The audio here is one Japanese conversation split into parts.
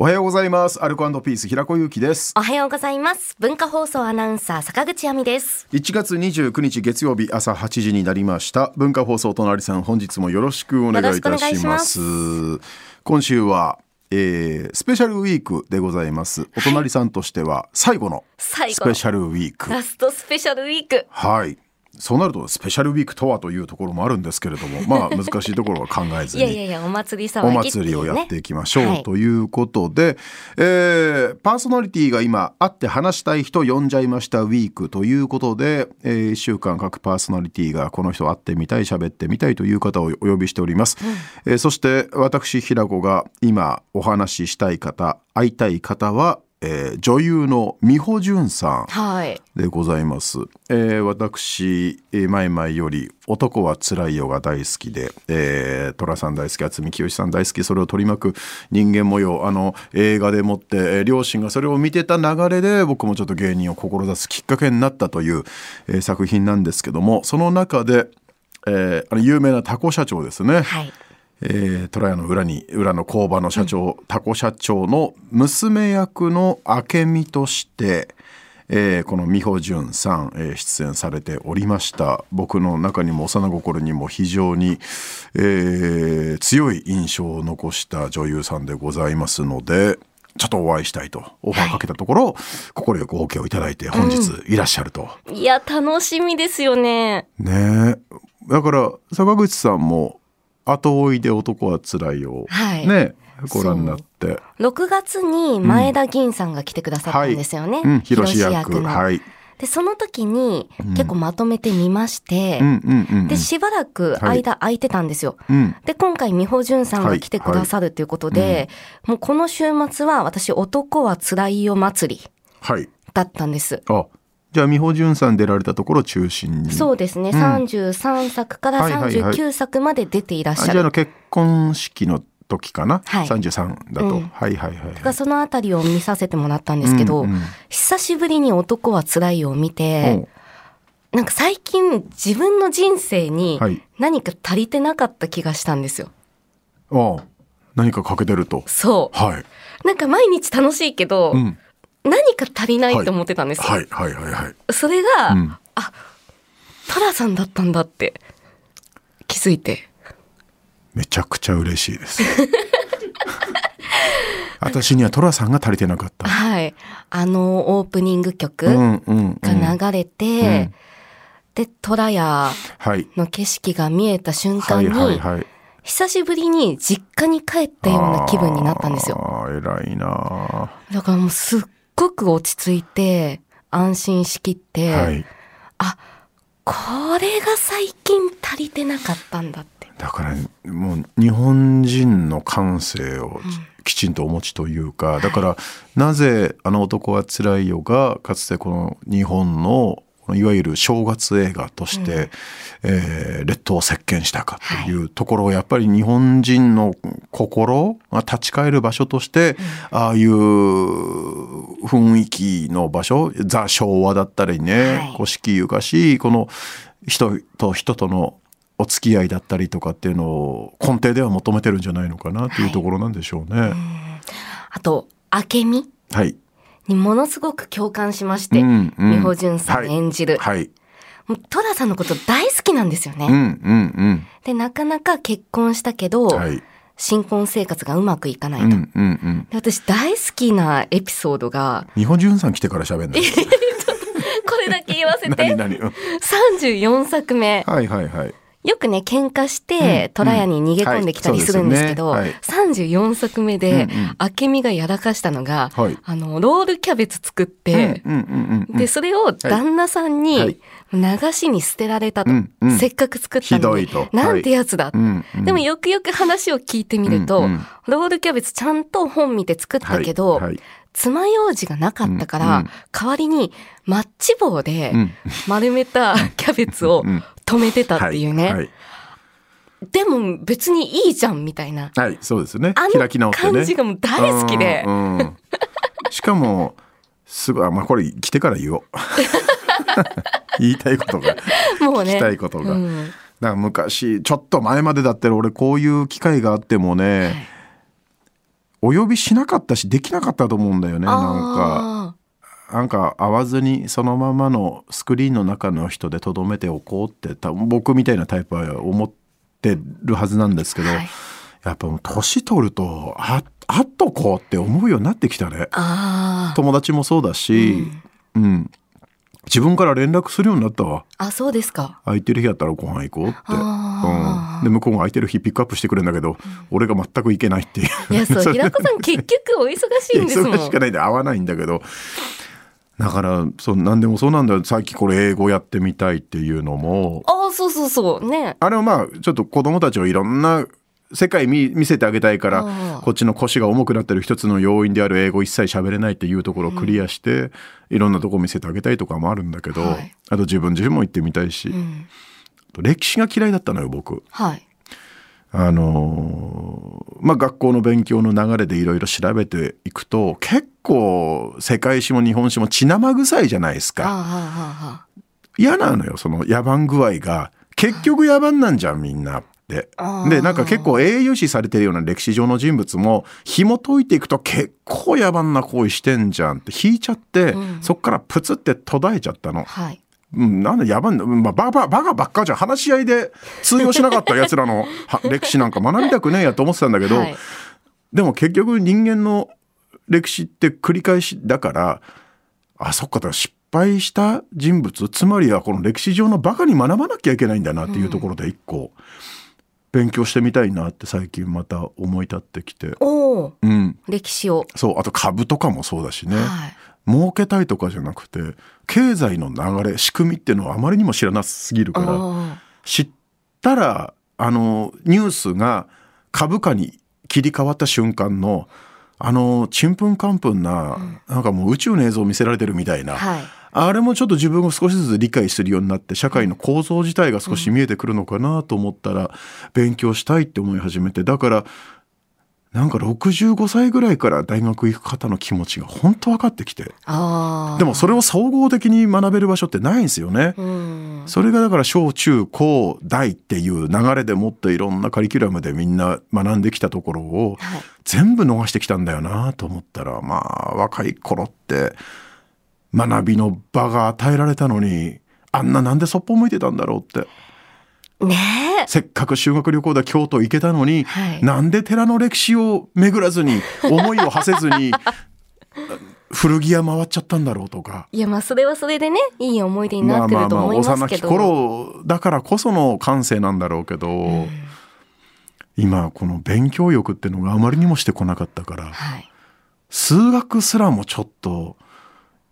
おはようございます。アルコピース平子祐希です。おはようございます。文化放送アナウンサー坂口亜美です。1月29日月曜日朝8時になりました。文化放送隣さん本日もよろしくお願いいたします。し今週は、えースペシャルウィークでございます。お隣さんとしては最後の最後のスペシャルウィーク。ラストスペシャルウィーク。はい。そうなるとスペシャルウィークとはというところもあるんですけれども、まあ難しいところは考えずに。いやいやいや、お祭り騒お。祭りをやっていきましょう、はいということで、えーパーソナリティが今会って話したい人呼んじゃいましたウィークということで、え1週間各パーソナリティがこの人会ってみたい喋ってみたいという方をお呼びしております、えーそして私平子が今お話ししたい方会いたい方は、えー女優の美穂純さんはい。でございます。えー私、えー前々より男はつらいよが大好きで、えー、寅さん大好き、渥美清さん大好き、それを取り巻く人間模様、あの映画でもって、えー両親がそれを見てた流れで僕もちょっと芸人を志すきっかけになったという、えー作品なんですけども、その中で、えーあの有名なタコ社長ですね。はい。えー、虎屋の裏に裏の工場の社長、タコ社長の娘役の明美として、えーこの美穂純さん、えー出演されておりました。僕の中にも幼心にも非常に、えー強い印象を残した女優さんでございますのでちょっとお会いしたいとオファーかけたところ快く OK をいただいて本日いらっしゃると。いや、楽しみですよね。ね。えだから坂口さんも後追いで男はつらいよ、はい。ね。ご覧になって。6月に前田銀さんが来てくださったんですよね。うん、広志広役はい。で、その時に結構まとめてみまして、うんうんうんうん。で、しばらく間空いてたんですよ。うん。で、今回、美穂純さんが来てくださるということで、もうこの週末は私、男はつらいよ祭りはい。だったんです。あじゃあ美穂純さん出られたところを中心に。そうですね、33作からはいはいはい。39作まで出ていらっしゃる。あじゃあ結婚式の時かな、はい。33だと、うん。はいはいはいだからそのあたりを見させてもらったんですけど、うんうん。久しぶりに男は辛いよを見て、なんか最近自分の人生にはい。何か足りてなかった気がしたんですよ。おああ。何か欠けてると。そはい、う。なんか毎日楽しいけど、うん、何か足りないと思ってたんですよ。はい。はいはいはいそれが、うん。あ、トラさんだったんだって気づいて。めちゃくちゃ嬉しいです。私には寅さんが足りてなかった。はい。あのオープニング曲うんうんうん。が流れて、で、トラヤはい。の景色が見えた瞬間に、はいはいはい。久しぶりに実家に帰ったような気分になったんですよ。ああ偉いなだからもうすっごく落ち着いて、安心しきって、はい。あ、これが最近足りてなかったんだって。だからもう日本人の感性をきちんとお持ちというか、だからなぜ「あの男はつらいよ」がかつてこの日本のいわゆる正月映画として、えー列島を席巻したかというところをやっぱり日本人の心が立ち返る場所として、ああいう雰囲気の場所ザ・昭和だったりね、はい。古式ゆかしいこの人と人とのお付き合いだったりとかっていうのを根底では求めてるんじゃないのかなというところなんでしょうね。あと、明美？はい。にものすごく共感しまして、うんうん美穂純さんはい演じる。はい。もうトラさんのこと大好きなんですよね。うんうんで、なかなか結婚したけど、うん。はい。新婚生活がうまくいかないと。うんうんうん。で私大好きなエピソードが、日本人さん来てから喋んない？これだけ言わせ何て。何うん34作目。はいはいはい。よくね、喧嘩しうんて、虎屋に逃げ込んできたりするんですけど、はいそう34作目で明美がやらかしたのが、はい。あの、ロールキャベツ作って。で、それを旦那さんはい。に流しに捨てられたと。せっかく作ったのに。ひどいと。なんてやつだ。でもよくよく話を聞いてみると、ロールキャベツちゃんと本見て作ったけど、爪楊枝がなかったから、代わりにマッチ棒でうん。丸めた キャベツをうん止めてたっていうね。はいはいでも別にいいじゃんみたいな。はい、そうですね。あ開き直のってね。感じがもう大好きで。うんうんしかも、すごい、あまあ、これ来てから言おう。言いたいことが、もうね。聞きたいことが。うんだから昔、ちょっと前までだったら俺こういう機会があってもね、お呼びしなかったしできなかったと思うんだよねなんか。あなんか会わずにそのままのスクリーンの中の人でとどめておこうって多分僕みたいなタイプは思ってるはずなんですけど、はい。やっぱ年取るとあ会っとこうって思うようになってきたね。友達もそうだし、うん。自分から連絡するようになったわ。あそうですか。空いてる日やったらご飯行こうって、うん、で向こうが空いてる日ピックアップしてくれるんだけど、俺が全く行けないっていう。いやそう平子さん結局お忙しいんですもん。忙しくないで合わないんだけどだからそう何でもそうなんだよ。さっきこれ英語やってみたいっていうのも。ああそうそうそう。ね。あれはまあちょっと子供たちをいろんな世界見見せてあげたいからこっちの腰が重くなってる一つの要因である英語一切喋れないっていうところをクリアして、いろんなとこ見せてあげたいとかもあるんだけど、はい。あと自分自身も行ってみたいし、うん。歴史が嫌いだったのよ僕。はいあのーまあ学校の勉強の流れでいろいろ調べていくと結構世界史も日本史も血生臭いじゃないですか。嫌なのよその野蛮具合が。結局野蛮なんじゃんみんな。ってでなんか結構英雄視されてるような歴史上の人物も紐解いていくと結構野蛮な行為してんじゃんって引いちゃって、うん。そっからプツって途絶えちゃったの。はいうん、なんで野蛮な、まあ、バカバカばっかじゃん。話し合いで通用しなかったやつらのは 歴史なんか学びたくねえやと思ってたんだけど、はい。でも結局人間の歴史って繰り返しだからあそっかだから失敗した人物つまりはこの歴史上のバカに学ばなきゃいけないんだなっていうところで一個勉強してみたいなって最近また思い立ってきて、うん、歴史を。そうあと株とかもそうだしね、はい。儲けたいとかじゃなくて経済の流れ仕組みっていうのはあまりにも知らなすぎるから。あ知ったらあのニュースが株価に切り替わった瞬間のあのちんぷんかんぷんな、なんかもう宇宙の映像を見せられてるみたいな、あはい。あれもちょっと自分を少しずつ理解するようになって社会の構造自体が少し見えてくるのかなと思ったら勉強したいって思い始めてだからなんか65歳ぐらいから大学行く方の気持ちが本当分かってきて。でもそれを総合的に学べる場所ってないんですよね。うん。それがだから小中高大っていう流れでもっていろんなカリキュラムでみんな学んできたところをはい。全部逃してきたんだよなと思ったらまあ若い頃って学びの場が与えられたのにあんななんでそっぽ向いてたんだろうってねえ。せっかく修学旅行で京都行けたのに、はい。なんで寺の歴史を巡らずに 思いを馳せずに古着屋回っちゃったんだろうとか。いやまあそれはそれでねいい思い出になってると思います幼きけど、頃だからこその感性なんだろうけど、今この勉強欲っていうのがあまりにもしてこなかったからはい。数学すらもちょっと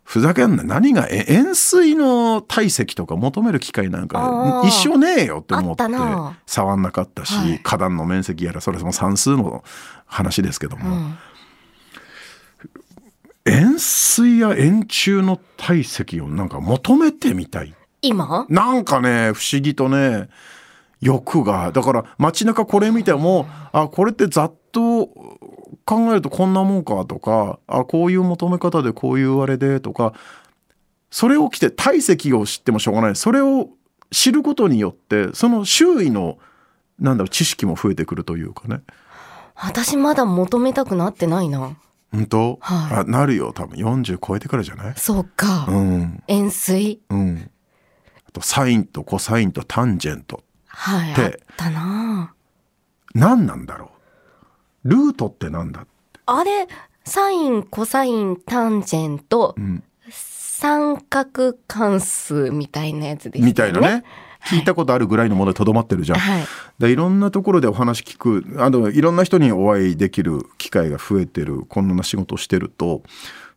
ふざけんな。何がえ円錐の体積とか求める機会なんあかー。一生ねえよって思って触んなかったし、はい。花壇の面積やらそれも算数の話ですけども、うん。円錐や円柱の体積をなんか求めてみたい。今？なんかね不思議とね欲が。だから街中これ見てもあこれってざっと考えるとこんなもんかとかあこういう求め方でこういうあれでとかそれを着て体積を知ってもしょうがない。それを知ることによってその周囲のなんだろう知識も増えてくるというかね。私まだ求めたくなってないな。本当、はい。あなるよ。多分40超えてからじゃない？そうか、うん。円錐？うん。あとサインとコサインとタンジェントではいあったな。何なんだろう？ルートってなんだあれサインコサインタンジェント、ん。三角関数みたいなやつですよね。みたいなね。聞いたことあるぐらいのものでとどまってるじゃん。はい。でいろんなところでお話聞くあのいろんな人にお会いできる機会が増えてるこんな仕事をしてると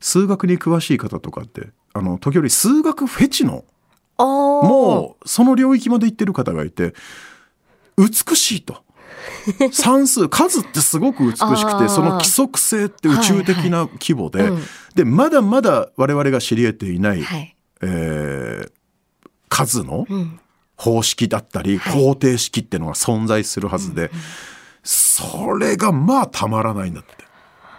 数学に詳しい方とかってあの時折数学フェチのもうその領域まで行ってる方がいて美しいと。算数数ってすごく美しくてその規則性って宇宙的な規模で、はい。はいうんでまだまだ我々が知り得ていない、はい。えー数のうん。方式だったり、はい。方程式っていうのが存在するはずで、それがまあたまらないんだって。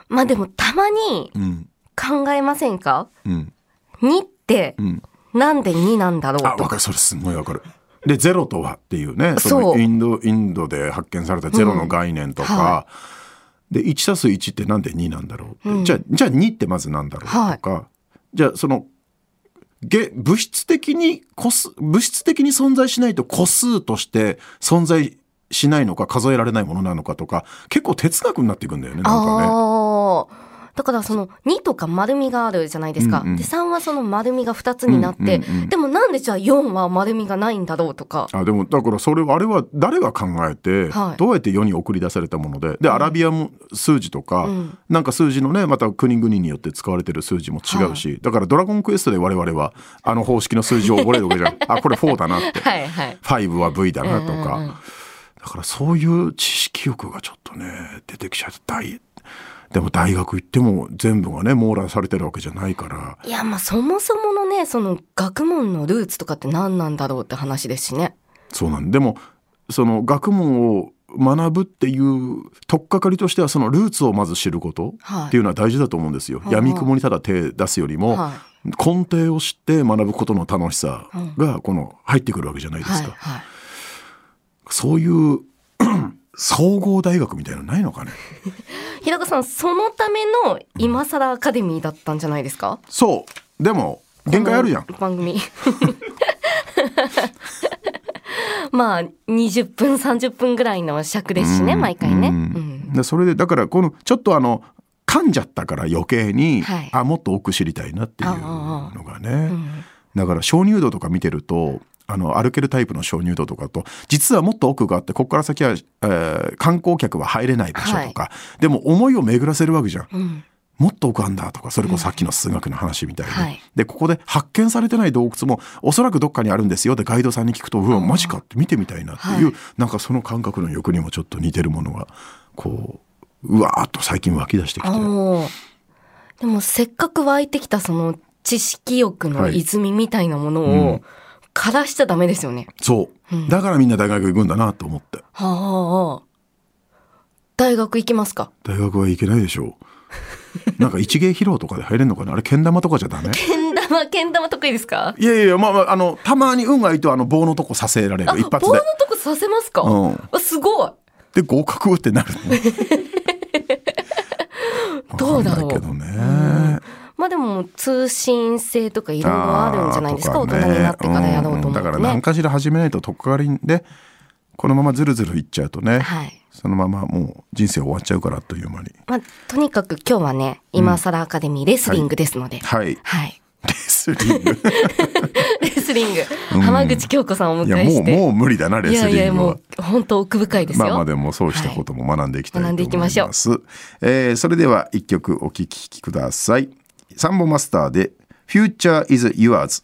まあでもたまにうん。考えませんか？うん。2ってうん、なんで2なんだろうと。あ分かる。それすごい分かる。でゼロとはっていうねそのインドインドで発見されたゼロの概念とか、で1たす1ってなんで2なんだろううん。じゃあじゃあ2ってまずなんだろうとか、じゃあそのげ物質的に個数物質的に存在しないと個数として存在しないのか数えられないものなのかとか結構哲学になっていくんだよねなんかね。だからその2とか丸みがあるじゃないですか。うんうん。で3はその丸みが2つになって、うんうんうんでもなんでじゃあ4は丸みがないんだろうとか。あでもだからそれはあれは誰が考えて、はい。どうやって世に送り出されたもので。でアラビアも数字とか、うん。なんか数字のねまた国々によって使われてる数字も違うし、だから「ドラゴンクエスト」で我々はあの方式の数字を覚えるわけじゃん。あこれ4だなって。はいはい。5は V だなとか、うんうんうん。だからそういう知識欲がちょっとね出てきちゃった大でも大学行っても全部がね網羅されてるわけじゃないからいやまあそもそものねその学問のルーツとかって何なんだろうって話ですしね。そうなんでもその学問を学ぶっていう取っかかりとしてはそのルーツをまず知ることはいっていうのは大事だと思うんですよ。い闇雲にただ手出すよりも、は根底を知って学ぶことの楽しさがこの入ってくるわけじゃないいですか。はいはい。そういう 総合大学みたいなのないのかね？日高さんそのための今更アカデミーだったんじゃないですか？そう。でも限界あるじゃん番組。まあ20分30分ぐらいの尺ですしね、うん。毎回ね。でそれでだからこのちょっとあの噛んじゃったから余計に、はい。あもっと奥知りたいなっていうあのがね、うん。だから鍾乳洞とか見てるとあの歩けるタイプの鍾乳洞とかと実はもっと奥があってここから先は、えー観光客は入れない場所とか、でも思いを巡らせるわけじゃん。うん。もっと奥あんだとかそれこそさっきの数学の話みたいに、はい。でここで発見されてない洞窟もおそらくどっかにあるんですよでガイドさんに聞くとうわマジかって見てみたいなっていう、はい。なんかその感覚の欲にもちょっと似てるものがこううわーっと最近湧き出してきて。でもせっかく湧いてきたその知識欲の泉みたいなものをうん枯らしちゃダメですよね。そう、うん。だからみんな大学行くんだなと思って。はあ。大学行きますか？大学は行けないでしょう。なんか一芸披露とかで入れんのかな？あれけん玉とかじゃダメ？けん玉、けん玉得意ですか？いやいやまあまああのたまに運がいいとあの棒のとこさせられあ、る一発棒のでとこさせますか、うん。あすごい。で合格ってなるの？どうだろう。けどね、まあでも通信制とかいろいろあるんじゃないですか、ね人になってからやろうと思うとんだから何ね。かしら始めないととっかかりでこのままずるずるいっちゃうとね、はい。そのままもう人生終わっちゃうからという間にまあとにかく今日はね、今更アカデミーレスリングですので。はいはい。レスリング レスリング、うん浜口京子さんをおいやもう迎えして。もう無理だなレスいやいや、リングはもう本当奥深いですよ。まあまあでもそうしたことも学んでいきたいと学んでい思いま。きますしょうえーそれでは一曲お聴きください。サンボマスターで Future is Yours